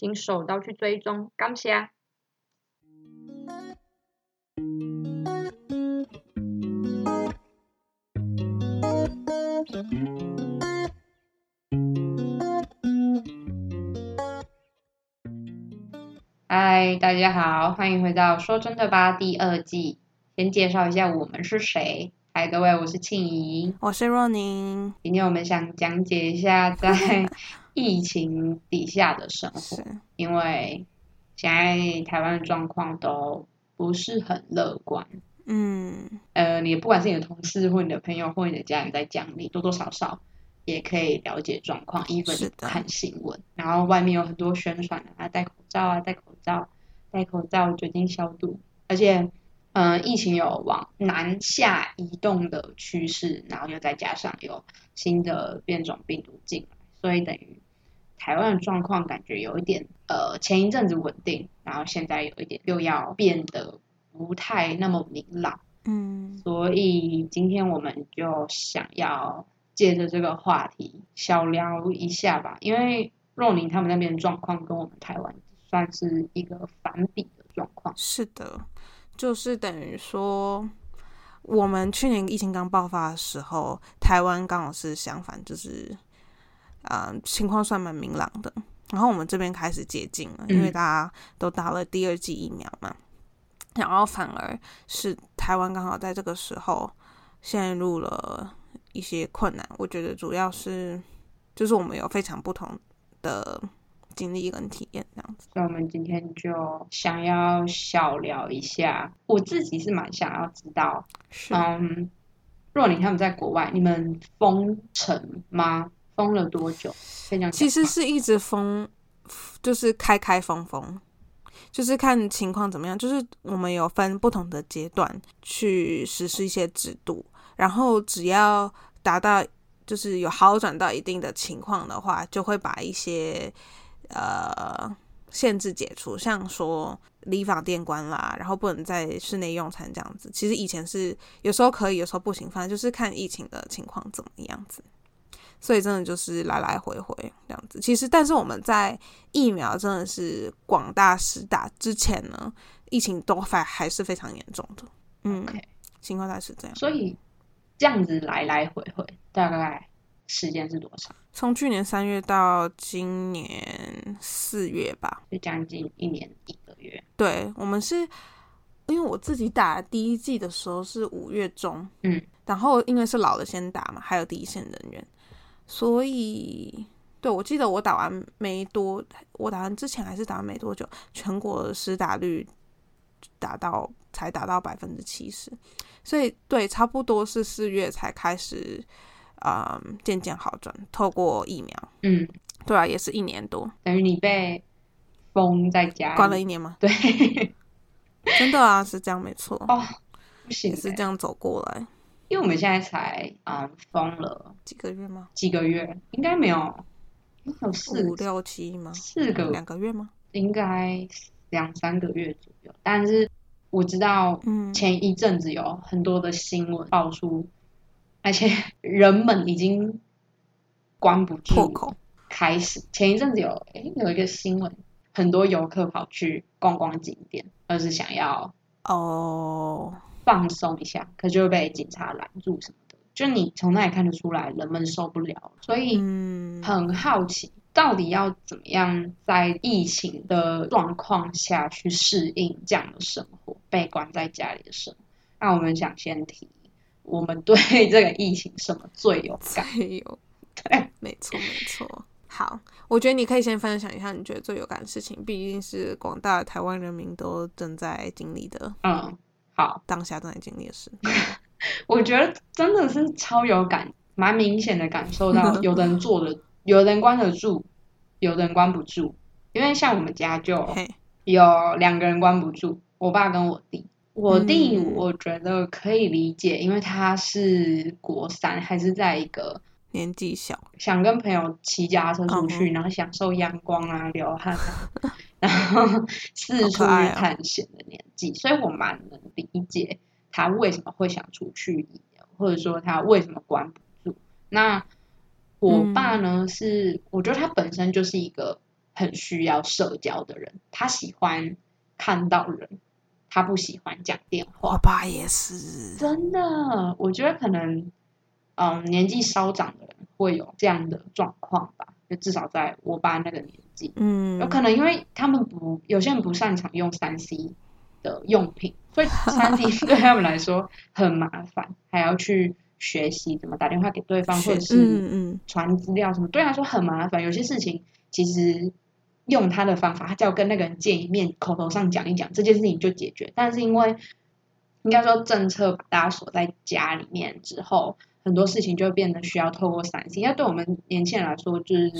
请手刀去追踪，感谢。嗨，大家好，欢迎回到《说真的吧》第二季。先介绍一下我们是谁。嗨，各位，我是庆怡，我是若宁。今天我们想讲解一下在。疫情底下的生活，因为现在台湾的状况都不是很乐观。嗯，呃，你不管是你的同事或你的朋友或你的家人在讲，你多多少少也可以了解状况。一本看新闻，然后外面有很多宣传啊，戴口罩啊，戴口罩，戴口罩，酒精消毒。而且，嗯，疫情有往南下移动的趋势，然后又再加上有新的变种病毒进来，所以等于。台湾的状况感觉有一点，呃，前一阵子稳定，然后现在有一点又要变得不太那么明朗，嗯，所以今天我们就想要借着这个话题小聊一下吧，因为若宁他们那边的状况跟我们台湾算是一个反比的状况。是的，就是等于说，我们去年疫情刚爆发的时候，台湾刚好是相反，就是。啊，情况算蛮明朗的。然后我们这边开始解禁了，因为大家都打了第二剂疫苗嘛。然后反而是台湾刚好在这个时候陷入了一些困难。我觉得主要是就是我们有非常不同的经历跟体验这样子。所以我们今天就想要小聊一下，我自己是蛮想要知道，嗯，若琳他们在国外，你们封城吗？封了多久？其实是一直封，就是开开封封，就是看情况怎么样。就是我们有分不同的阶段去实施一些制度，然后只要达到就是有好转到一定的情况的话，就会把一些呃限制解除，像说理发店关啦，然后不能在室内用餐这样子。其实以前是有时候可以，有时候不行，反正就是看疫情的情况怎么样子。所以真的就是来来回回这样子。其实，但是我们在疫苗真的是广大施打之前呢，疫情都还还是非常严重的。嗯，情况大概是这样。所以这样子来来回回，大概时间是多少？从去年三月到今年四月吧，就将近一年一个月。对，我们是因为我自己打第一季的时候是五月中，嗯，然后因为是老的先打嘛，还有第一线人员。所以，对我记得我打完没多，我打完之前还是打完没多久，全国实打率达到才达到百分之七十，所以对，差不多是四月才开始，嗯，渐渐好转，透过疫苗，嗯，对啊，也是一年多，等于你被封在家关了一年吗？对，真的啊，是这样，没错，哦，不行，是这样走过来。因为我们现在才嗯封了几个月吗？几个月应该没有，有四五六七吗？四个两个月吗？应该两三个月左右。但是我知道，嗯前一阵子有很多的新闻爆出，而且人们已经关不住口。开始前一阵子有诶有一个新闻，很多游客跑去逛逛景点，而是想要哦。放松一下，可就会被警察拦住什么的。就你从那里看得出来，人们受不了，所以很好奇，到底要怎么样在疫情的状况下去适应这样的生活，被关在家里的生活。那我们想先提，我们对这个疫情什么最有感？最有对，没错没错。好，我觉得你可以先分享一下你觉得最有感的事情，毕竟是广大台湾人民都正在经历的。嗯。好，当下正在经历的事，我觉得真的是超有感，蛮明显的感受到，有的人坐的，有的人关得住，有的人关不住。因为像我们家就有两个人关不住，我爸跟我弟。我弟我觉得可以理解，因为他是国三，还是在一个年纪小，想跟朋友骑家车出去，然后享受阳光啊、流汗啊，然后 四处探险的年纪，所以我蛮能理解他为什么会想出去，或者说他为什么关不住。那我爸呢，是我觉得他本身就是一个很需要社交的人，他喜欢看到人。他不喜欢讲电话，我爸也是，真的。我觉得可能，嗯，年纪稍长的人会有这样的状况吧。就至少在我爸那个年纪，嗯，有可能因为他们不，有些人不擅长用三 C 的用品，所以三 C 对他们来说很麻烦，还要去学习怎么打电话给对方，或者是传资料什么，对他说很麻烦。有些事情其实。用他的方法，他只要跟那个人见一面，口头上讲一讲，这件事情就解决。但是因为应该说政策把大家锁在家里面之后，很多事情就变得需要透过三 C。那对我们年轻人来说，就是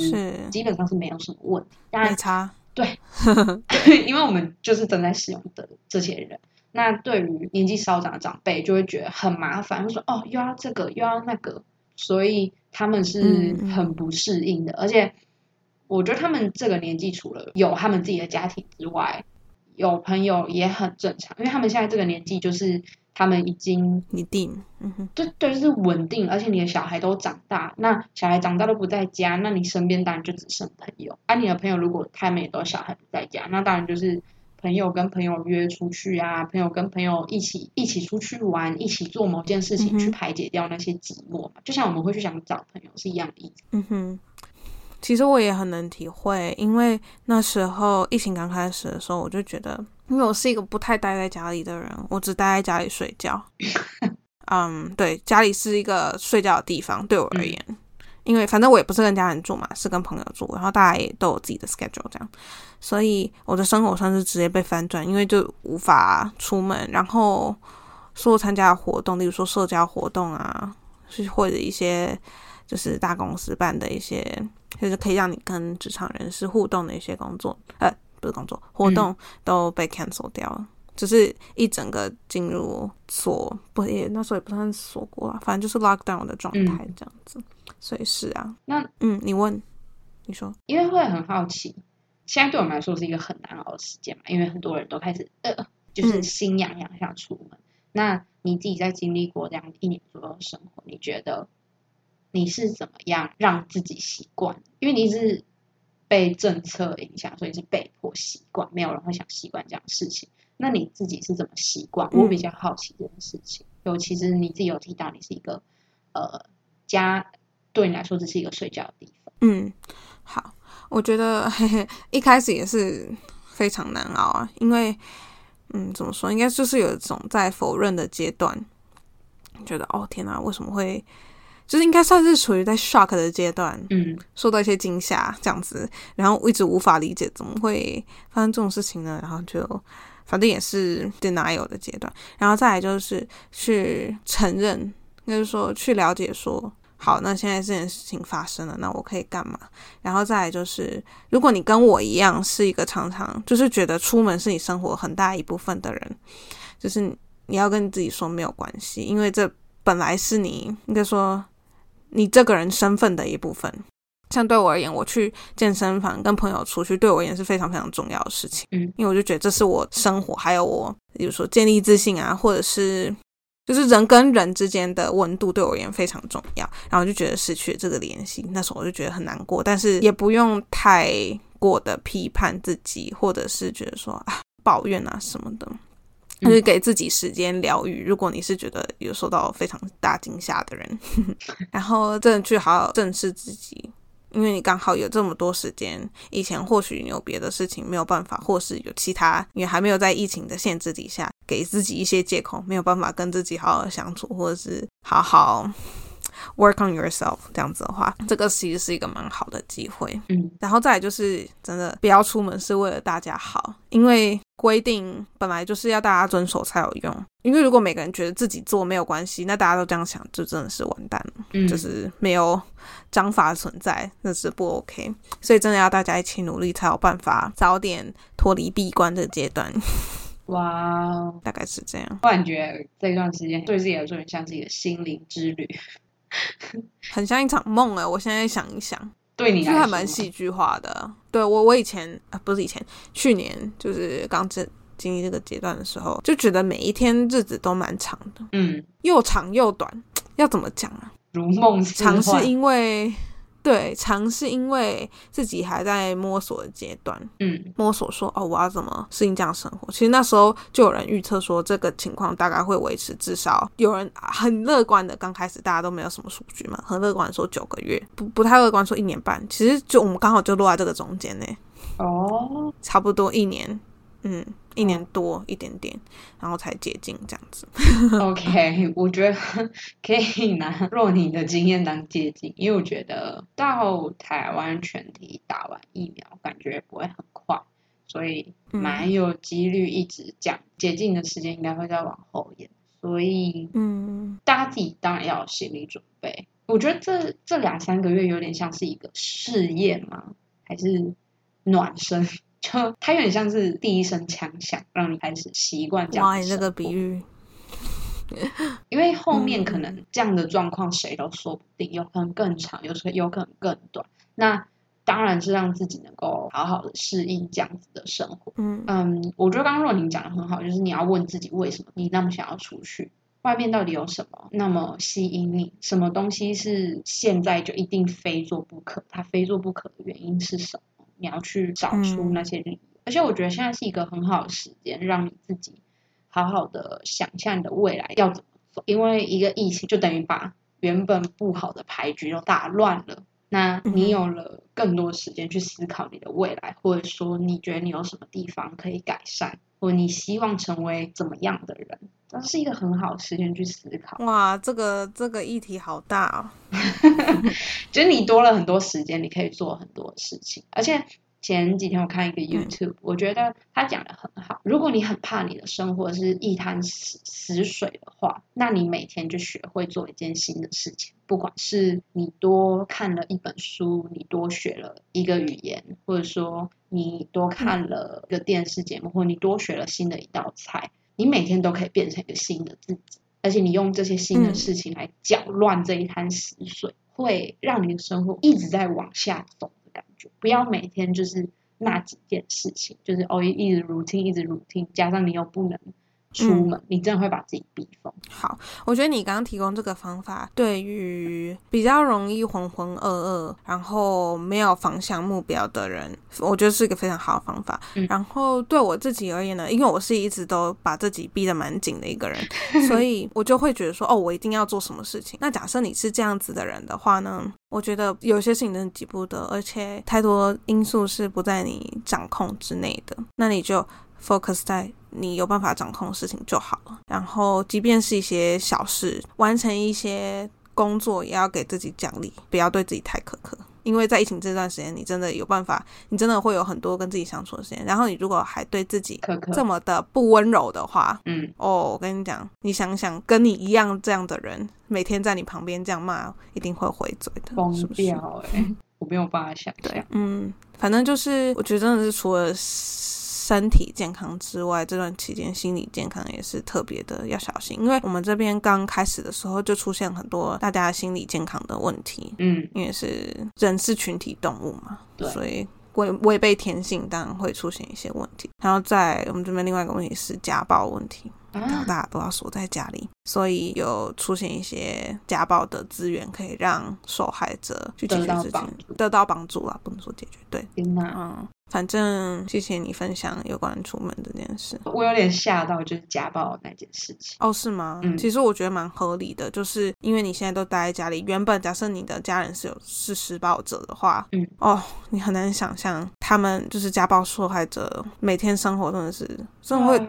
基本上是没有什么问题。没差。对，对，因为我们就是正在使用的这些人。那对于年纪稍长的长辈，就会觉得很麻烦，就说哦，又要这个，又要那个，所以他们是很不适应的，而且。我觉得他们这个年纪，除了有他们自己的家庭之外，有朋友也很正常，因为他们现在这个年纪，就是他们已经一定，嗯哼，对对，是稳定，而且你的小孩都长大，那小孩长大都不在家，那你身边当然就只剩朋友。啊，你的朋友如果他们也都小孩不在家，那当然就是朋友跟朋友约出去啊，朋友跟朋友一起一起出去玩，一起做某件事情去排解掉那些寂寞嘛，就像我们会去想找朋友是一样的意思。嗯哼。其实我也很能体会，因为那时候疫情刚开始的时候，我就觉得，因为我是一个不太待在家里的人，我只待在家里睡觉。嗯，对，家里是一个睡觉的地方，对我而言，因为反正我也不是跟家人住嘛，是跟朋友住，然后大家也都有自己的 schedule 这样，所以我的生活算是直接被翻转，因为就无法出门，然后说参加活动，例如说社交活动啊，是或者一些就是大公司办的一些。就是可以让你跟职场人士互动的一些工作，呃，不是工作活动都被 cancel 掉了，只是一整个进入锁，不也那时候也不算锁国啊，反正就是 lockdown 的状态这样子。所以是啊，那嗯，你问，你说，因为会很好奇，现在对我们来说是一个很难熬的时间嘛，因为很多人都开始呃，就是心痒痒想出门。那你自己在经历过这样一年左右的生活，你觉得？你是怎么样让自己习惯？因为你是被政策影响，所以是被迫习惯。没有人会想习惯这样的事情。那你自己是怎么习惯？我比较好奇这件事情。尤其是你自己有提到，你是一个呃家，对你来说这是一个睡觉的地方。嗯，好，我觉得嘿嘿一开始也是非常难熬啊，因为嗯，怎么说？应该就是有一种在否认的阶段，觉得哦天哪，为什么会？就是应该算是处于在 shock 的阶段，嗯，受到一些惊吓这样子，然后一直无法理解怎么会发生这种事情呢？然后就反正也是 denial 的阶段，然后再来就是去承认，就是说去了解说，好，那现在这件事情发生了，那我可以干嘛？然后再来就是，如果你跟我一样是一个常常就是觉得出门是你生活很大一部分的人，就是你要跟自己说没有关系，因为这本来是你应该说。你这个人身份的一部分，像对我而言，我去健身房跟朋友出去，对我而言是非常非常重要的事情。嗯，因为我就觉得这是我生活，还有我，比如说建立自信啊，或者是就是人跟人之间的温度，对我而言非常重要。然后就觉得失去了这个联系，那时候我就觉得很难过，但是也不用太过的批判自己，或者是觉得说啊抱怨啊什么的。就是给自己时间疗愈。如果你是觉得有受到非常大惊吓的人，然后真的去好好正视自己，因为你刚好有这么多时间。以前或许你有别的事情没有办法，或是有其他，因为还没有在疫情的限制底下，给自己一些借口，没有办法跟自己好好相处，或者是好好 work on yourself 这样子的话，这个其实是一个蛮好的机会。嗯，然后再来就是真的不要出门是为了大家好，因为规定本来就是要大家遵守才有用。因为如果每个人觉得自己做没有关系，那大家都这样想，就真的是完蛋了。嗯，就是没有章法存在，那是不 OK。所以真的要大家一起努力，才有办法早点脱离闭关的阶段。哇，大概是这样。我感觉得这段时间对自己来说很像是一个心灵之旅，很像一场梦哎！我现在想一想，对你来说还蛮戏剧化的。对我，我以前啊，不是以前，去年就是刚这经历这个阶段的时候，就觉得每一天日子都蛮长的，嗯，又长又短，要怎么讲啊？如梦长是因为。对，尝试因为自己还在摸索的阶段，嗯，摸索说哦，我要怎么适应这样生活？其实那时候就有人预测说，这个情况大概会维持至少有人很乐观的，刚开始大家都没有什么数据嘛，很乐观说九个月，不不太乐观说一年半。其实就我们刚好就落在这个中间呢，哦，差不多一年，嗯。一年多一点点，然后才解禁这样子。OK，我觉得可以拿若你的经验当接近，因为我觉得到台湾全体打完疫苗，感觉不会很快，所以蛮有几率一直讲解禁的时间应该会再往后延。所以，嗯，大家自己当然要有心理准备。我觉得这这两三个月有点像是一个试验吗？还是暖身？就它有点像是第一声枪响，让你开始习惯这样。哇，你这个比喻，因为后面可能这样的状况谁都说不定，有可能更长，有时候有可能更短。那当然是让自己能够好好的适应这样子的生活。嗯嗯，我觉得刚刚若宁讲的很好，就是你要问自己为什么你那么想要出去，外面到底有什么那么吸引你？什么东西是现在就一定非做不可？它非做不可的原因是什么？你要去找出那些理由，而且我觉得现在是一个很好的时间，让你自己好好的想象你的未来要怎么走。因为一个疫情就等于把原本不好的牌局都打乱了，那你有了更多时间去思考你的未来，或者说你觉得你有什么地方可以改善，或你希望成为怎么样的人，这是一个很好的时间去思考。哇，这个这个议题好大哦。就是你多了很多时间，你可以做很多事情。而且前几天我看一个 YouTube，我觉得他讲的很好。如果你很怕你的生活是一滩死死水的话，那你每天就学会做一件新的事情。不管是你多看了一本书，你多学了一个语言，或者说你多看了一个电视节目，或你多学了新的一道菜，你每天都可以变成一个新的自己。而且你用这些新的事情来搅乱这一滩死水，会让你的生活一直在往下走的感觉。不要每天就是那几件事情，就是哦一直如听一直如听加上你又不能。出门，你真的会把自己逼疯。好，我觉得你刚刚提供这个方法，对于比较容易浑浑噩噩，然后没有方向目标的人，我觉得是一个非常好的方法。然后对我自己而言呢，因为我是一直都把自己逼得蛮紧的一个人，所以我就会觉得说，哦，我一定要做什么事情。那假设你是这样子的人的话呢，我觉得有些事情真的急不得，而且太多因素是不在你掌控之内的，那你就。focus 在你有办法掌控的事情就好了。然后，即便是一些小事，完成一些工作，也要给自己奖励，不要对自己太苛刻。因为在疫情这段时间，你真的有办法，你真的会有很多跟自己相处的时间。然后，你如果还对自己这么的不温柔的话，嗯，哦，我跟你讲，你想想，跟你一样这样的人，每天在你旁边这样骂，一定会回嘴的，疯掉哎！我没有办法想象。嗯，反正就是，我觉得真的是除了。身体健康之外，这段期间心理健康也是特别的要小心，因为我们这边刚开始的时候就出现很多大家心理健康的问题，嗯，因为是人是群体动物嘛，对，所以违违背天性当然会出现一些问题。然后在我们这边另外一个问题是家暴问题。然后大家都要锁在家里，所以有出现一些家暴的资源，可以让受害者去解决事情，得到帮助啊，不能说解决。对，嗯，反正谢谢你分享有关出门这件事。我有点吓到，就是家暴那件事情。哦，是吗？嗯，其实我觉得蛮合理的，就是因为你现在都待在家里，原本假设你的家人是有是施暴者的话，嗯，哦，你很难想象他们就是家暴受害者每天生活真的是真的会。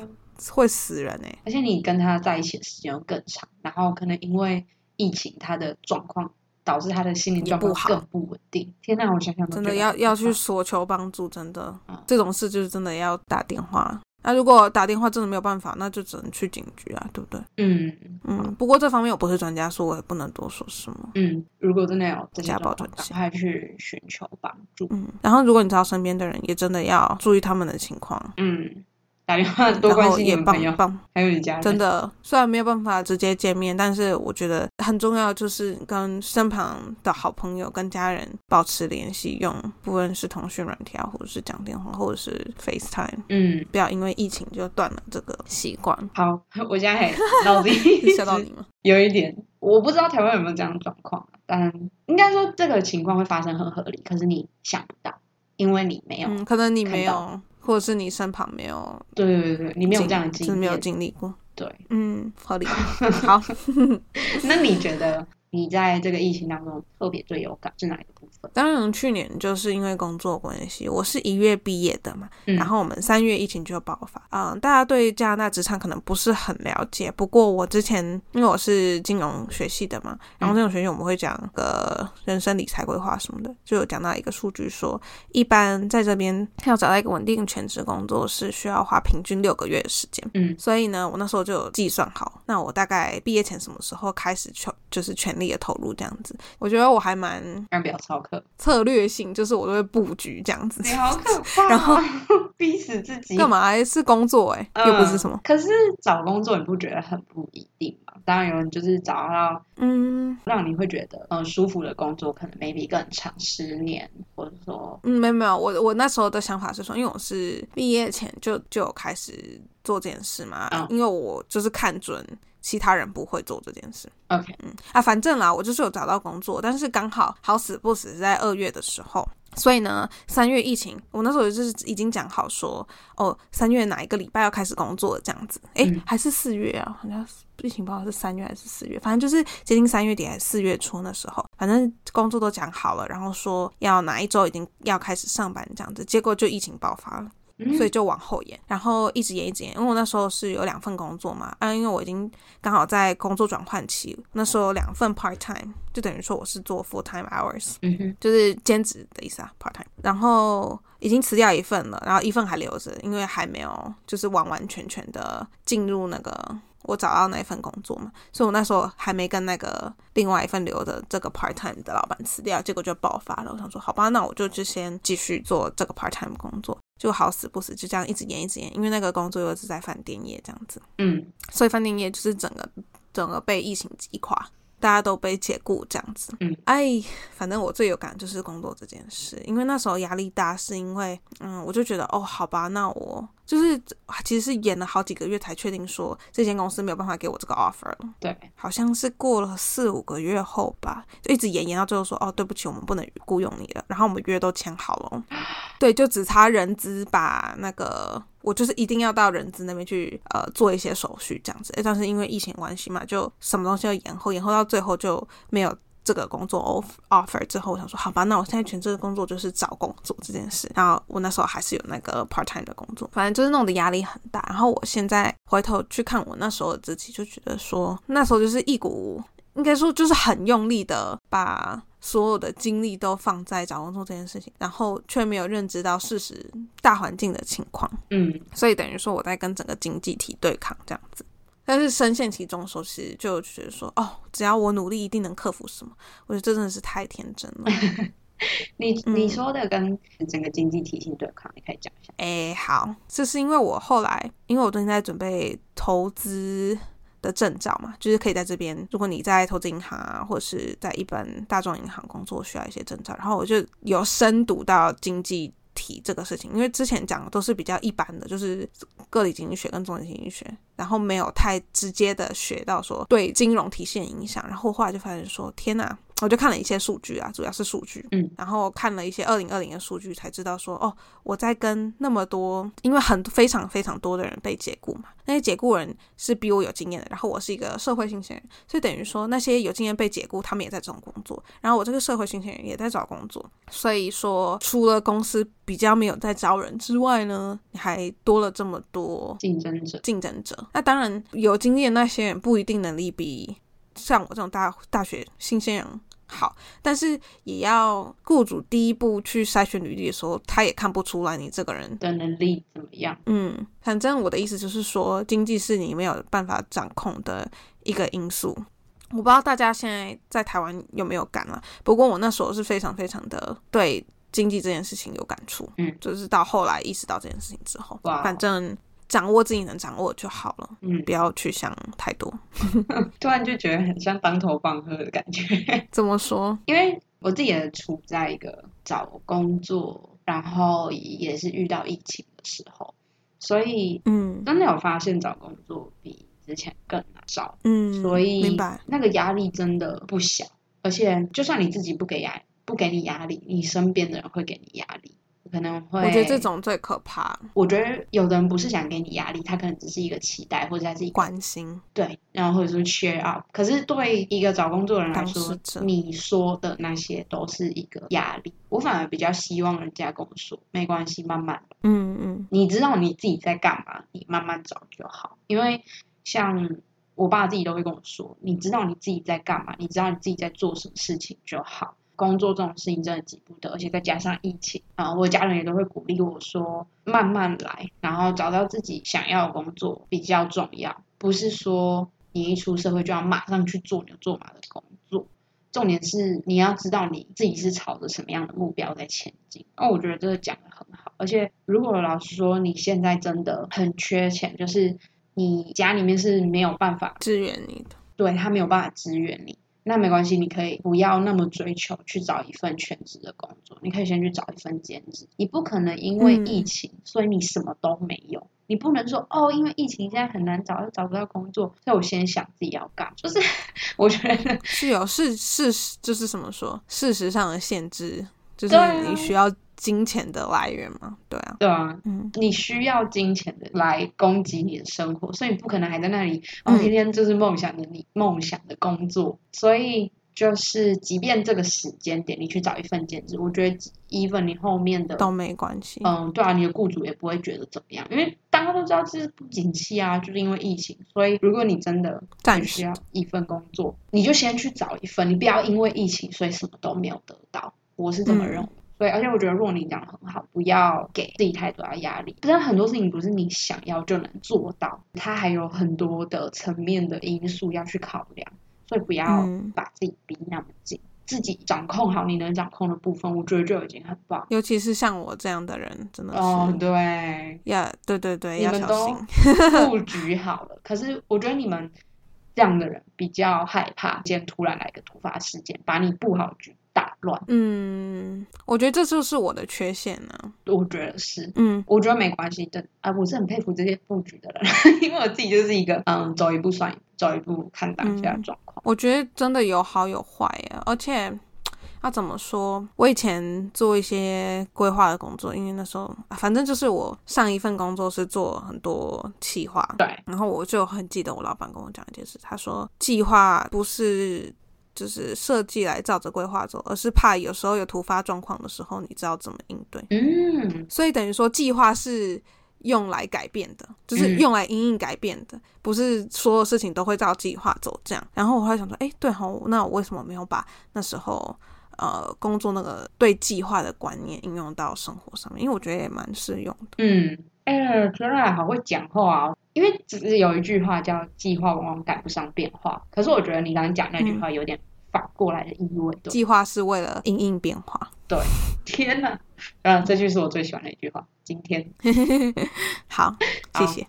会死人哎！而且你跟他在一起的时间又更长，然后可能因为疫情他的状况导致他的心理状况更不稳定。天哪，我想想真的要要去索求帮助，真的这种事就是真的要打电话。那如果打电话真的没有办法，那就只能去警局啊，对不对？嗯嗯。不过这方面我不是专家，所以我也不能多说什么。嗯，如果真的有家暴专家，快去寻求帮助。嗯，然后如果你知道身边的人，也真的要注意他们的情况。嗯。打电话多关心你朋友，还有你家人。真的，虽然没有办法直接见面，但是我觉得很重要，就是跟身旁的好朋友、跟家人保持联系，用不论是通讯软体啊，或者是讲电话，或者是 FaceTime。嗯，不要因为疫情就断了这个习惯。好，我现在脑子吓到你吗？有一点，我不知道台湾有没有这样的状况，但应该说这个情况会发生很合理，可是你想不到，因为你没有，可能你没有。或者是你身旁没有，对对对，你没有这样的经历，没有经历过，对，嗯，合理，好，那你觉得？你在这个疫情当中特别最有感是哪一个部分？当然，去年就是因为工作关系，我是一月毕业的嘛，然后我们三月疫情就爆发。嗯，大家对加拿大职场可能不是很了解，不过我之前因为我是金融学系的嘛，然后金融学系我们会讲个人生理财规划什么的，就有讲到一个数据说，一般在这边要找到一个稳定全职工作是需要花平均六个月的时间。嗯，所以呢，我那时候就有计算好，那我大概毕业前什么时候开始全就是全。力的投入这样子，我觉得我还蛮课策略性，就是我都会布局这样子。你好可 怕！然后 逼死自己干嘛？是工作哎，又不是什么。可是找工作你不觉得很不一定吗？当然有人就是找到嗯，让你会觉得嗯舒服的工作，可能 maybe 更长十年，或者说嗯没有没有，我我那时候的想法是说，因为我是毕业前就就有开始做这件事嘛，因为我就是看准。其他人不会做这件事。OK，嗯啊，反正啦，我就是有找到工作，但是刚好好死不死是在二月的时候，所以呢，三月疫情，我那时候就是已经讲好说，哦，三月哪一个礼拜要开始工作这样子，哎，还是四月啊？好像疫情不知道是三月还是四月，反正就是接近三月底还是四月初那时候，反正工作都讲好了，然后说要哪一周已经要开始上班这样子，结果就疫情爆发了。所以就往后延，然后一直延一直延，因为我那时候是有两份工作嘛，啊，因为我已经刚好在工作转换期，那时候有两份 part time，就等于说我是做 full time hours，嗯哼，就是兼职的意思啊，part time，然后已经辞掉一份了，然后一份还留着，因为还没有就是完完全全的进入那个。我找到那一份工作嘛，所以我那时候还没跟那个另外一份留的这个 part time 的老板辞掉，结果就爆发了。我想说，好吧，那我就就先继续做这个 part time 工作，就好死不死就这样一直延一直延，因为那个工作又是在饭店业这样子，嗯，所以饭店业就是整个整个被疫情击垮。大家都被解雇这样子，嗯，哎，反正我最有感就是工作这件事，因为那时候压力大，是因为，嗯，我就觉得，哦，好吧，那我就是其实是演了好几个月才确定说这间公司没有办法给我这个 offer 了，对，好像是过了四五个月后吧，就一直演演到最后说，哦，对不起，我们不能雇佣你了，然后我们约都签好了，对，就只差人资把那个。我就是一定要到人资那边去，呃，做一些手续这样子。但是因为疫情关系嘛，就什么东西要延后，延后到最后就没有这个工作 offer offer。之后我想说，好吧，那我现在全职的工作就是找工作这件事。然后我那时候还是有那个 part time 的工作，反正就是弄得压力很大。然后我现在回头去看我那时候的自己，就觉得说，那时候就是一股，应该说就是很用力的把。所有的精力都放在找工作这件事情，然后却没有认知到事实大环境的情况，嗯，所以等于说我在跟整个经济体对抗这样子。但是深陷其中的时候，其实就觉得说，哦，只要我努力，一定能克服什么。我觉得这真的是太天真了。你你说的跟整个经济体系对抗，你可以讲一下。哎，好，这是因为我后来，因为我最近在准备投资。的证照嘛，就是可以在这边。如果你在投资银行啊，或者是在一般大众银行工作，需要一些证照。然后我就有深读到经济提这个事情，因为之前讲的都是比较一般的，就是个体经济学跟中经济学，然后没有太直接的学到说对金融体系的影响。然后后来就发现说，天哪！我就看了一些数据啊，主要是数据，嗯，然后看了一些二零二零的数据，才知道说，哦，我在跟那么多，因为很非常非常多的人被解雇嘛，那些解雇人是比我有经验的，然后我是一个社会新鲜人，所以等于说那些有经验被解雇，他们也在这种工作，然后我这个社会新鲜人也在找工作，所以说除了公司比较没有在招人之外呢，你还多了这么多竞争者，竞争者，那当然有经验那些人不一定能力比。像我这种大大学新鲜人好，但是也要雇主第一步去筛选履历的时候，他也看不出来你这个人的能力怎么样。嗯，反正我的意思就是说，经济是你没有办法掌控的一个因素。我不知道大家现在在台湾有没有感了，不过我那时候是非常非常的对经济这件事情有感触。嗯，就是到后来意识到这件事情之后，反正。掌握自己能掌握就好了，嗯，不要去想太多。突然就觉得很像当头棒喝的感觉。怎么说？因为我自己也处在一个找工作，然后也是遇到疫情的时候，所以嗯，真的有发现找工作比之前更难找。嗯，所以明白那个压力真的不小，而且就算你自己不给压不给你压力，你身边的人会给你压力。可能会，我觉得这种最可怕。我觉得有的人不是想给你压力，他可能只是一个期待，或者他自己关心，对，然后或者说 share up。可是对一个找工作的人来说，你说的那些都是一个压力。我反而比较希望人家跟我说，没关系，慢慢，嗯嗯，你知道你自己在干嘛，你慢慢找就好。因为像我爸自己都会跟我说，你知道你自己在干嘛，你知道你自己在做什么事情就好。工作这种事情真的急不得，而且再加上疫情啊，我家人也都会鼓励我说慢慢来，然后找到自己想要的工作比较重要，不是说你一出社会就要马上去做牛做马的工作。重点是你要知道你自己是朝着什么样的目标在前进。那我觉得这个讲的很好，而且如果老实说你现在真的很缺钱，就是你家里面是没有办法支援你的，对他没有办法支援你。那没关系，你可以不要那么追求去找一份全职的工作，你可以先去找一份兼职。你不可能因为疫情，所以你什么都没有。你不能说哦，因为疫情现在很难找，又找不到工作，所以我先想自己要干。就是 我觉得是有事事实，就是怎么说事实上的限制，就是你需要。金钱的来源嘛？对啊，对啊，嗯，你需要金钱的来供给你的生活，所以你不可能还在那里哦，天天就是梦想着你梦想的工作。所以就是，即便这个时间点你去找一份兼职，我觉得 even 你后面的都没关系。嗯，对啊，你的雇主也不会觉得怎么样，因为大家都知道这是不景气啊，就是因为疫情。所以如果你真的暂时要一份工作，你就先去找一份，你不要因为疫情所以什么都没有得到。我是这么认为。对，而且我觉得若你讲的很好，不要给自己太多的压力。真的很多事情不是你想要就能做到，它还有很多的层面的因素要去考量，所以不要把自己逼那么紧，自己掌控好你能掌控的部分，我觉得就已经很棒。尤其是像我这样的人，真的是哦，对，要对对对，要小心。布 局好了，可是我觉得你们这样的人比较害怕，今天突然来个突发事件，把你布好局。打乱，嗯，我觉得这就是我的缺陷呢。我觉得是，嗯，我觉得没关系的啊。我是很佩服这些布局的人，因为我自己就是一个，嗯，走一步算走一步，看当下状况。我觉得真的有好有坏呀，而且要怎么说？我以前做一些规划的工作，因为那时候反正就是我上一份工作是做很多企划，对，然后我就很记得我老板跟我讲一件事，他说计划不是。就是设计来照着规划走，而是怕有时候有突发状况的时候，你知道怎么应对。嗯，所以等于说计划是用来改变的，就是用来因应改变的，不是所有事情都会照计划走这样。然后我会想说，哎，对哦，那我为什么没有把那时候呃工作那个对计划的观念应用到生活上面？因为我觉得也蛮适用的。嗯，哎，天啊，好会讲话啊！因为只是有一句话叫“计划往往赶不上变化”，可是我觉得你刚刚讲那句话有点反过来的意味。计划是为了应应变化。对，天哪！嗯，这句是我最喜欢的一句话。今天，好，谢谢。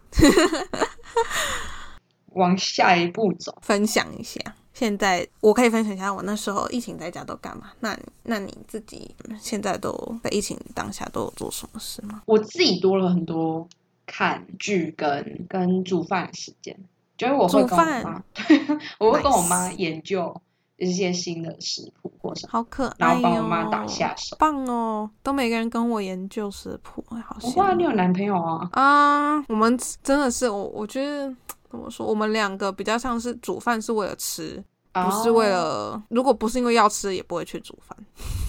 往下一步走，分享一下。现在我可以分享一下我那时候疫情在家都干嘛？那那你自己现在都在疫情当下都有做什么事吗？我自己多了很多。看剧跟跟煮饭的时间，就是我会跟我妈，我会跟我妈研究一些新的食谱或什么，好可爱然后帮我妈打下手，棒哦！都每个人跟我研究食谱，好羡慕。你有男朋友啊？啊，我们真的是我，我觉得怎么说，我们两个比较像是煮饭是为了吃，不是为了，如果不是因为要吃，也不会去煮饭。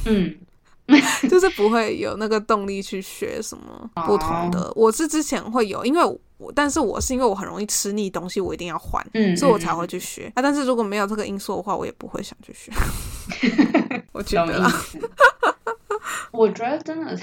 嗯。就是不会有那个动力去学什么不同的。我是之前会有，因为我但是我是因为我很容易吃腻东西，我一定要换，所以我才会去学啊。但是如果没有这个因素的话，我也不会想去学。我觉得，我觉得真的，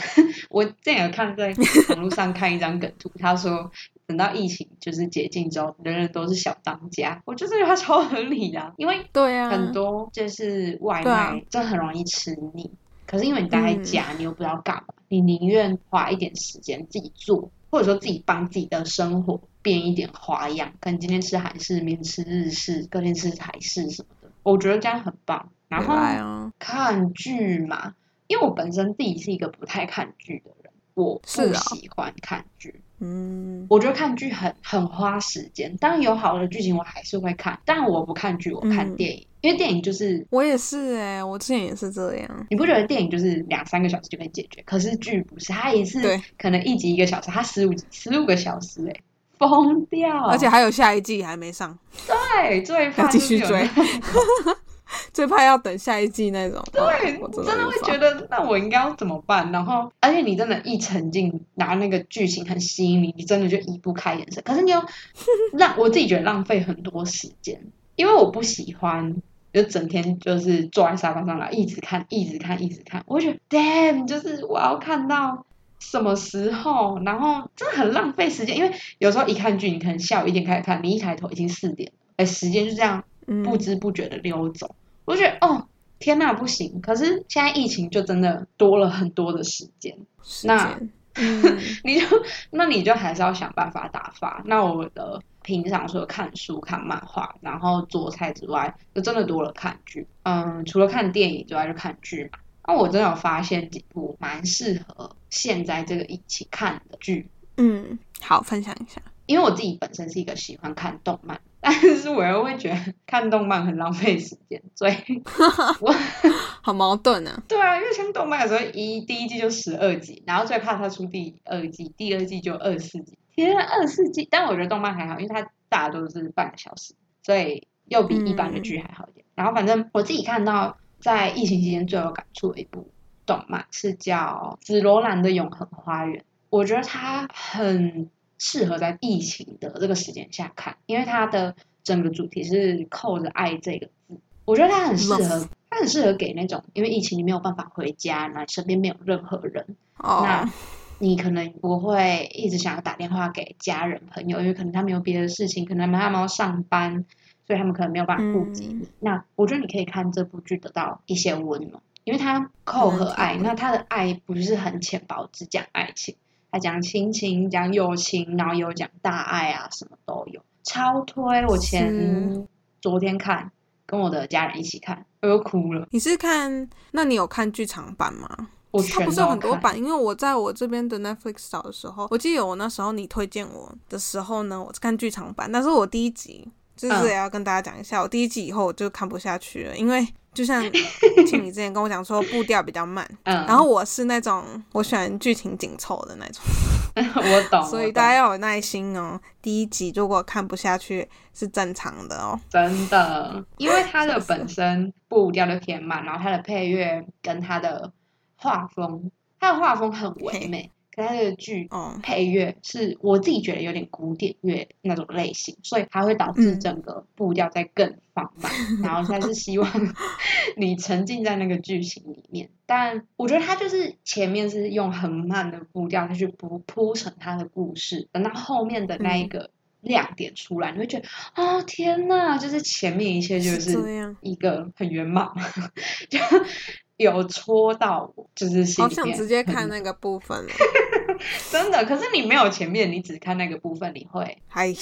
我之前有看在网络上看一张梗图，他说。等到疫情就是解禁之后，人人都是小当家，我觉得他超合理的，因为对啊，很多就是外卖，真的很容易吃腻。可是因为你待在家，你又不知道干嘛，你宁愿花一点时间自己做，或者说自己帮自己的生活变一点花样。可能今天吃韩式，明天吃日式，隔天吃台式什么的，我觉得这样很棒。然后看剧嘛，因为我本身自己是一个不太看剧的人，我不喜欢看剧。嗯，我觉得看剧很很花时间，当然有好的剧情我还是会看，但我不看剧，我看电影，因为电影就是我也是哎，我之前也是这样。你不觉得电影就是两三个小时就可以解决？可是剧不是，它也是可能一集一个小时，它十五集十五个小时哎，疯掉！而且还有下一季还没上，对，最怕继续追。最怕要等下一季那种，对，真的会觉得那我应该要怎么办？然后，而且你真的，一沉浸，拿那个剧情很吸引你，你真的就移不开眼神。可是你又浪，我自己觉得浪费很多时间，因为我不喜欢就整天就是坐在沙发上来一直看，一直看，一直看。我觉得，damn，就是我要看到什么时候？然后真的很浪费时间，因为有时候一看剧，你可能下午一点开始看，你一抬头已经四点，哎，时间就这样不知不觉的溜走。我觉得哦，天呐，不行！可是现在疫情就真的多了很多的时间，那 你就那你就还是要想办法打发。那我的平常除了看书、看漫画，然后做菜之外，就真的多了看剧。嗯，除了看电影之外，就看剧嘛。那我真的有发现几部蛮适合现在这个疫情看的剧。嗯，好，分享一下。因为我自己本身是一个喜欢看动漫，但是我又会觉得看动漫很浪费时间，所以 我好矛盾啊。对啊，因为像动漫有时候一第一季就十二集，然后最怕它出第二季，第二季就二十四集。其实，二十四集！但我觉得动漫还好，因为它大多都是半个小时，所以又比一般的剧还好一点。然后反正我自己看到在疫情期间最有感触的一部动漫是叫《紫罗兰的永恒花园》，我觉得它很。适合在疫情的这个时间下看，因为它的整个主题是扣着“爱”这个字，我觉得它很适合，它很适合给那种因为疫情你没有办法回家，那身边没有任何人，那你可能不会一直想要打电话给家人朋友，因为可能他们有别的事情，可能他们要上班，所以他们可能没有办法顾及你。那我觉得你可以看这部剧得到一些温暖，因为它扣和爱，那它的爱不是很浅薄，只讲爱情。他讲亲情，讲友情，然后有讲大爱啊，什么都有，超推！我前昨天看，跟我的家人一起看，我又哭了。你是看？那你有看剧场版吗？我它不是有很多版，因为我在我这边的 Netflix 找的时候，我记得我那时候你推荐我的时候呢，我是看剧场版，但是我第一集就是也要跟大家讲一下，我第一集以后我就看不下去了，因为。就像 听你之前跟我讲说步调比较慢，嗯然后我是那种我喜欢剧情紧凑的那种，我懂，所以大家要有耐心哦。第一集如果看不下去是正常的哦，真的，因为它的 本身步调就偏慢，然后它的配乐跟它的画风，它的画风很唯美。它的剧配乐是我自己觉得有点古典乐那种类型，所以它会导致整个步调在更放慢，然后他是希望你沉浸在那个剧情里面。但我觉得他就是前面是用很慢的步调去铺铺成他的故事，等到后面的那一个亮点出来，你会觉得哦天呐，就是前面一切就是一个很圆满，就。有戳到我，就是好想直接看那个部分了，真的。可是你没有前面，你只看那个部分，你会还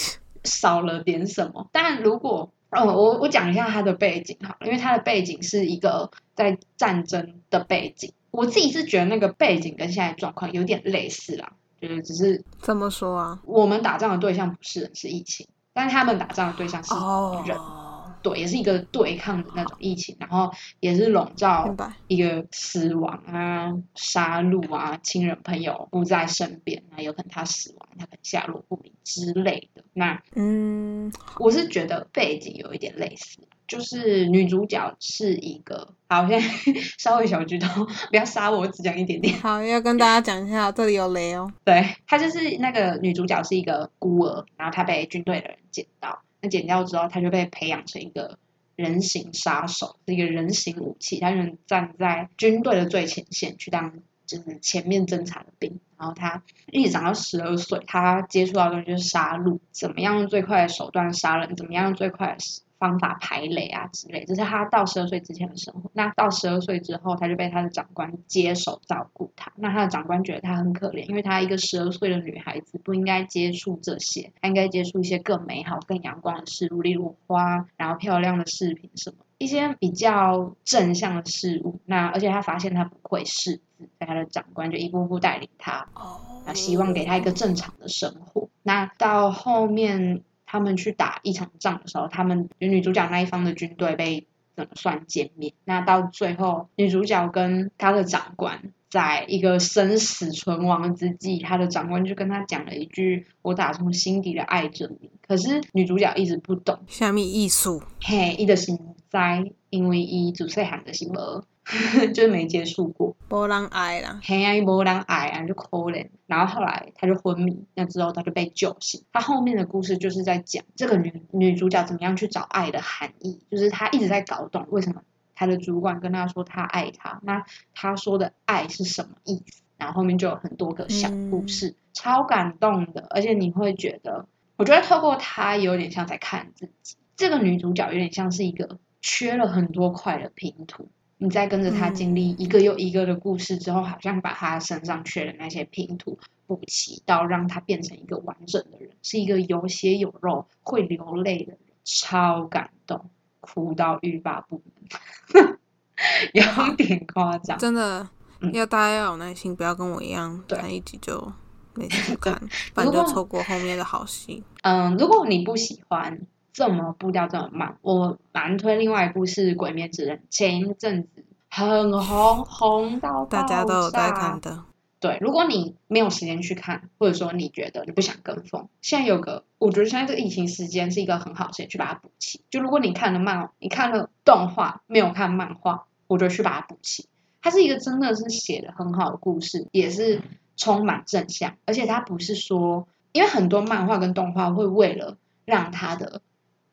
少了点什么。但如果哦，我我讲一下他的背景哈，因为他的背景是一个在战争的背景，我自己是觉得那个背景跟现在状况有点类似啦，就是只是怎么说啊？我们打仗的对象不是人，是疫情，但是他们打仗的对象是人。对，也是一个对抗的那种疫情，然后也是笼罩一个死亡啊、杀戮啊、亲人朋友不在身边，那有可能他死亡，他可能下落不明之类的。那嗯，我是觉得背景有一点类似，就是女主角是一个，好，现在 稍微小剧透，不要杀我，我只讲一点点。好，要跟大家讲一下，这里有雷哦。对，她就是那个女主角是一个孤儿，然后她被军队的人捡到，那剪掉之后，他就被培养成一个人形杀手，是一个人形武器，她能站在军队的最前线去当。就是前面侦察的兵，然后他一直长到十二岁，他接触到的东西就是杀戮，怎么样用最快的手段杀人，怎么样用最快的方法排雷啊之类，这是他到十二岁之前的生活。那到十二岁之后，他就被他的长官接手照顾他。那他的长官觉得他很可怜，因为他一个十二岁的女孩子不应该接触这些，他应该接触一些更美好、更阳光的事物，例如花，然后漂亮的饰品什么。一些比较正向的事物，那而且他发现他不会识字，他的长官就一步步带领他，啊，希望给他一个正常的生活。那到后面他们去打一场仗的时候，他们女主角那一方的军队被怎么算歼灭？那到最后，女主角跟她的长官在一个生死存亡之际，她的长官就跟她讲了一句：“我打从心底的爱着你。”可是女主角一直不懂，下面艺术，嘿，一的心。在，因为伊主细汉的是无，就是没接触过，无人爱啦，嘿啊，无人爱啊，就可怜。然后后来他就昏迷，那之后他就被救醒。他后面的故事就是在讲这个女女主角怎么样去找爱的含义，就是她一直在搞懂为什么她的主管跟她说她爱她，那她说的爱是什么意思？然后后面就有很多个小故事，超感动的，而且你会觉得，我觉得透过她有点像在看自己，这个女主角有点像是一个。缺了很多块的拼图，你在跟着他经历一个又一个的故事之后，好像把他身上缺的那些拼图补齐，到让他变成一个完整的人，是一个有血有肉、会流泪的人，超感动，哭到欲罢不能，有点夸张。真的，要大家要有耐心，不要跟我一样看一集就没 去看，不然就错过后面的好戏。嗯，如果你不喜欢。这么步调这么慢，我蛮推另外一部是《鬼灭之刃》，前一阵子很红，红到大家都有在看的。对，如果你没有时间去看，或者说你觉得你不想跟风，现在有个，我觉得现在这个疫情时间是一个很好时间去把它补齐。就如果你看了漫，你看了动画，没有看漫画，我觉得去把它补齐。它是一个真的是写的很好的故事，也是充满正向，而且它不是说，因为很多漫画跟动画会为了让它的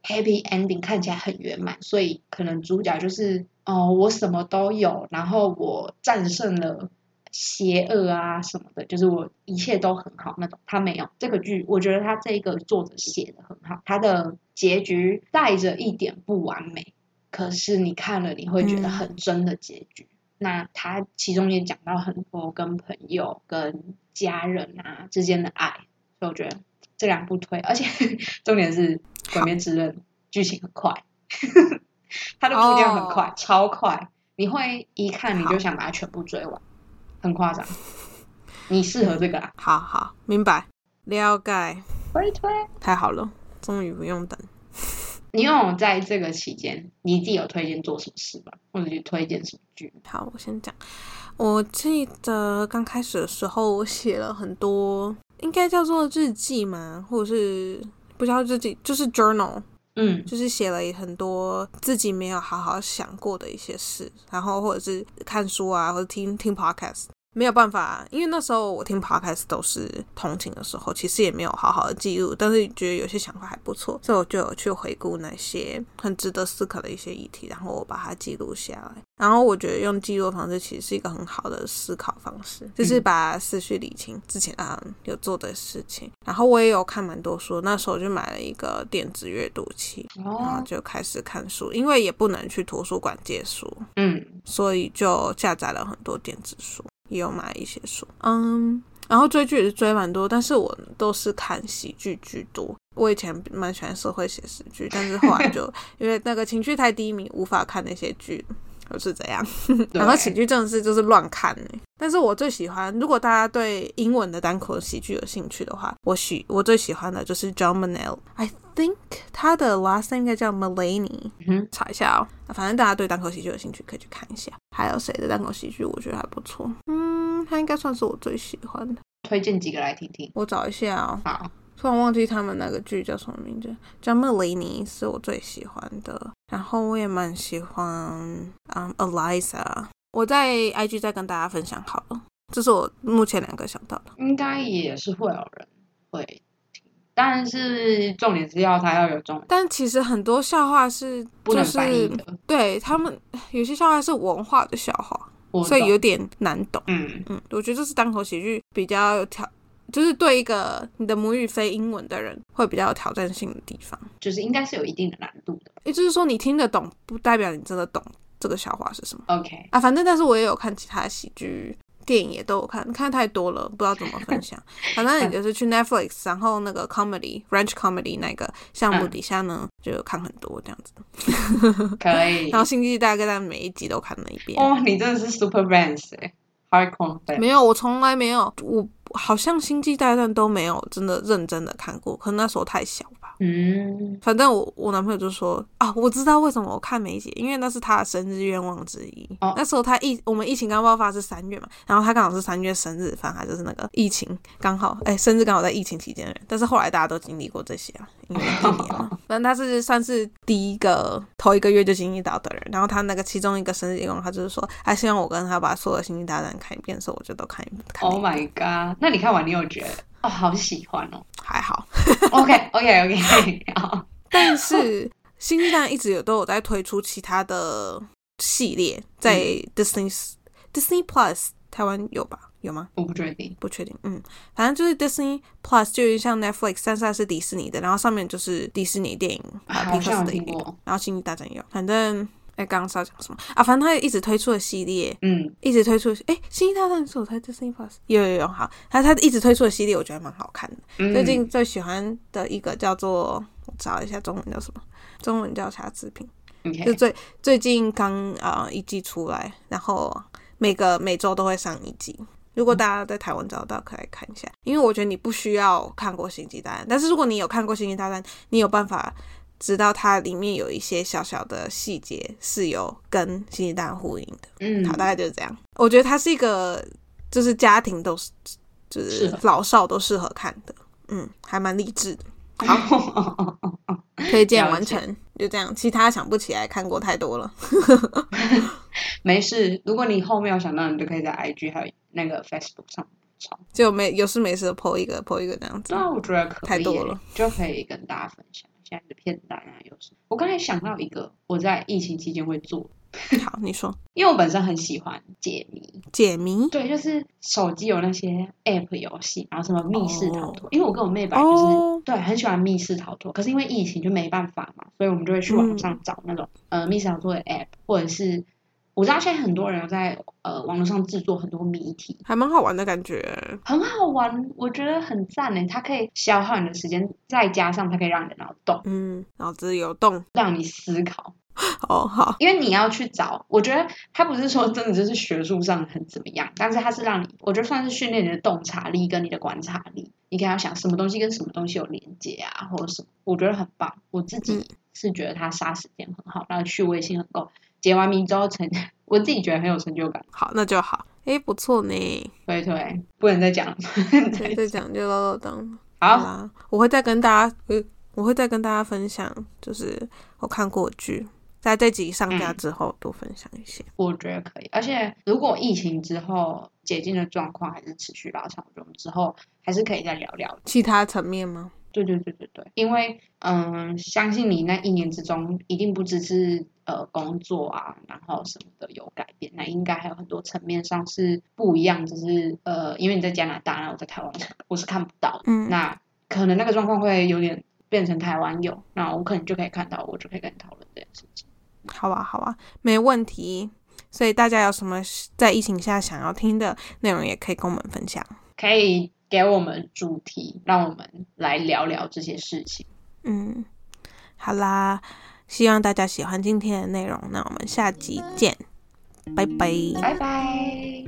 Happy ending 看起来很圆满，所以可能主角就是哦，我什么都有，然后我战胜了邪恶啊什么的，就是我一切都很好那种。他没有这个剧，我觉得他这个作者写的很好，他的结局带着一点不完美，可是你看了你会觉得很真的结局。那他其中也讲到很多跟朋友、跟家人啊之间的爱，所以我觉得这两部推，而且 重点是。鬼灭之刃剧情很快，它的步调很快，超快，你会一看你就想把它全部追完，很夸张。你适合这个啦。好好，明白，了解。推推，太好了，终于不用等。你有在这个期间，你自己有推荐做什么事吧？或者去推荐什么剧？好，我先讲。我记得刚开始的时候，我写了很多，应该叫做日记嘛，或者是。不知道自己就是 journal，嗯，就是写了很多自己没有好好想过的一些事，然后或者是看书啊，或者听听 podcast。没有办法，因为那时候我听 podcast 都是通勤的时候，其实也没有好好的记录，但是觉得有些想法还不错，所以我就有去回顾那些很值得思考的一些议题，然后我把它记录下来。然后我觉得用记录方式其实是一个很好的思考方式，就是把思绪理清之前啊有做的事情。然后我也有看蛮多书，那时候就买了一个电子阅读器，然后就开始看书，因为也不能去图书馆借书，嗯，所以就下载了很多电子书。也有买一些书，嗯，然后追剧也是追蛮多，但是我都是看喜剧居多。我以前蛮喜欢社会写实剧，但是后来就 因为那个情绪太低迷，无法看那些剧。就是这样，然后喜剧正是就是乱看但是我最喜欢，如果大家对英文的单口喜剧有兴趣的话，我喜我最喜欢的就是 John Mulaney，I think 他的 last name 应该叫 Mulaney，查一下哦。反正大家对单口喜剧有兴趣，可以去看一下。还有谁的单口喜剧我觉得还不错？嗯，他应该算是我最喜欢的。推荐几个来听听。我找一下哦。好。突然忘记他们那个剧叫什么名字，叫《莫雷尼》是我最喜欢的，然后我也蛮喜欢嗯 Eliza，我在 IG 再跟大家分享好了，这是我目前两个想到的，应该也是会有人会听，但是重点是要他要有重，但其实很多笑话是就是对他们有些笑话是文化的笑话。所以有点难懂。嗯嗯，我觉得这是单口喜剧比较有挑，就是对一个你的母语非英文的人会比较有挑战性的地方，就是应该是有一定的难度的。也就是说，你听得懂不代表你真的懂这个笑话是什么。OK 啊，反正但是我也有看其他喜剧。电影也都有看，看太多了，不知道怎么分享。反正你就是去 Netflix，然后那个 comedy French comedy 那个项目底下呢，就看很多这样子。可以。然后星际大概每一集都看了一遍。哦，你真的是 super fans 哎，hardcore fan。没有，我从来没有，我好像星际大战都没有真的认真的看过，可能那时候太小吧。嗯，反正我我男朋友就说啊，我知道为什么我看梅姐，因为那是他的生日愿望之一。那时候他疫我们疫情刚爆发是三月嘛，然后他刚好是三月生日，反正就是那个疫情刚好，哎，生日刚好在疫情期间。但是后来大家都经历过这些啊，因为一年嘛。反正他是算是第一个头一个月就经历到的人。然后他那个其中一个生日愿望，他就是说，他希望我跟他把所有的星际大战看一遍的时候，我就都看一遍。Oh my god！那你看完你有觉得？哦，好喜欢哦，还好。OK，OK，OK，好。但是星际大一直有都有在推出其他的系列，在 Disney Disney Plus 台湾有吧？有吗？我不确定，不确定。嗯，反正就是 Disney Plus 就是像 Netflix，但是是迪士尼的，然后上面就是迪士尼电影，好像听过。然后星际大战有，反正。哎，刚刚是要讲什么啊？反正他也一直推出的系列，嗯，一直推出。哎，星际大战是我猜 Disney Plus 有有有好，他他一直推出的系列，我觉得蛮好看的。最近最喜欢的一个叫做，我找一下中文叫什么？中文叫啥制品。就最最近刚啊一季出来，然后每个每周都会上一集。如果大家在台湾找到，可以看一下。因为我觉得你不需要看过星际大战，但是如果你有看过星际大战，你有办法。知道它里面有一些小小的细节是有跟星际大战呼应的，嗯，好，大概就是这样。我觉得它是一个，就是家庭都是，就是老少都适合看的，嗯，还蛮励志的。好，推荐完成，就这样。其他想不起来，看过太多了。没事，如果你后面有想到，你就可以在 IG 还有那个 Facebook 上抄。就没有事没事 po 一个 po 一个这样子。那我觉得可太多了，就可以跟大家分享。现在的片段啊，有什么？我刚才想到一个，我在疫情期间会做。好，你说。因为我本身很喜欢解谜，解谜。对，就是手机有那些 app 游戏，然后什么密室逃脱。因为我跟我妹本来就是对很喜欢密室逃脱，可是因为疫情就没办法嘛，所以我们就会去网上找那种呃密室逃脱的 app，或者是。我知道现在很多人在呃网络上制作很多谜题，还蛮好玩的感觉，很好玩，我觉得很赞呢。它可以消耗你的时间，再加上它可以让你的脑动，嗯，脑子有动，让你思考。哦，好，因为你要去找，我觉得它不是说真的就是学术上很怎么样，但是它是让你，我觉得算是训练你的洞察力跟你的观察力。你可以要想什么东西跟什么东西有连接啊，或者什么，我觉得很棒。我自己是觉得它杀时间很好，然后趣味性很够。解完谜之后成，我自己觉得很有成就感。好，那就好。哎，不错呢。对对，不能再讲，再讲就唠唠叨。好啦，我会再跟大家，呃，我会再跟大家分享，就是我看过剧，在这集上架之后多分享一些。我觉得可以，而且如果疫情之后解禁的状况还是持续拉长，我们之后还是可以再聊聊其他层面吗？对对对对对，因为嗯，相信你那一年之中一定不只是呃工作啊，然后什么的有改变，那应该还有很多层面上是不一样，就是呃，因为你在加拿大，然后我在台湾，我是看不到，嗯，那可能那个状况会有点变成台湾有，那我可能就可以看到，我就可以跟你讨论这件事情。好啊，好啊，没问题。所以大家有什么在疫情下想要听的内容，也可以跟我们分享，可以。给我们主题，让我们来聊聊这些事情。嗯，好啦，希望大家喜欢今天的内容。那我们下集见，拜拜，拜拜。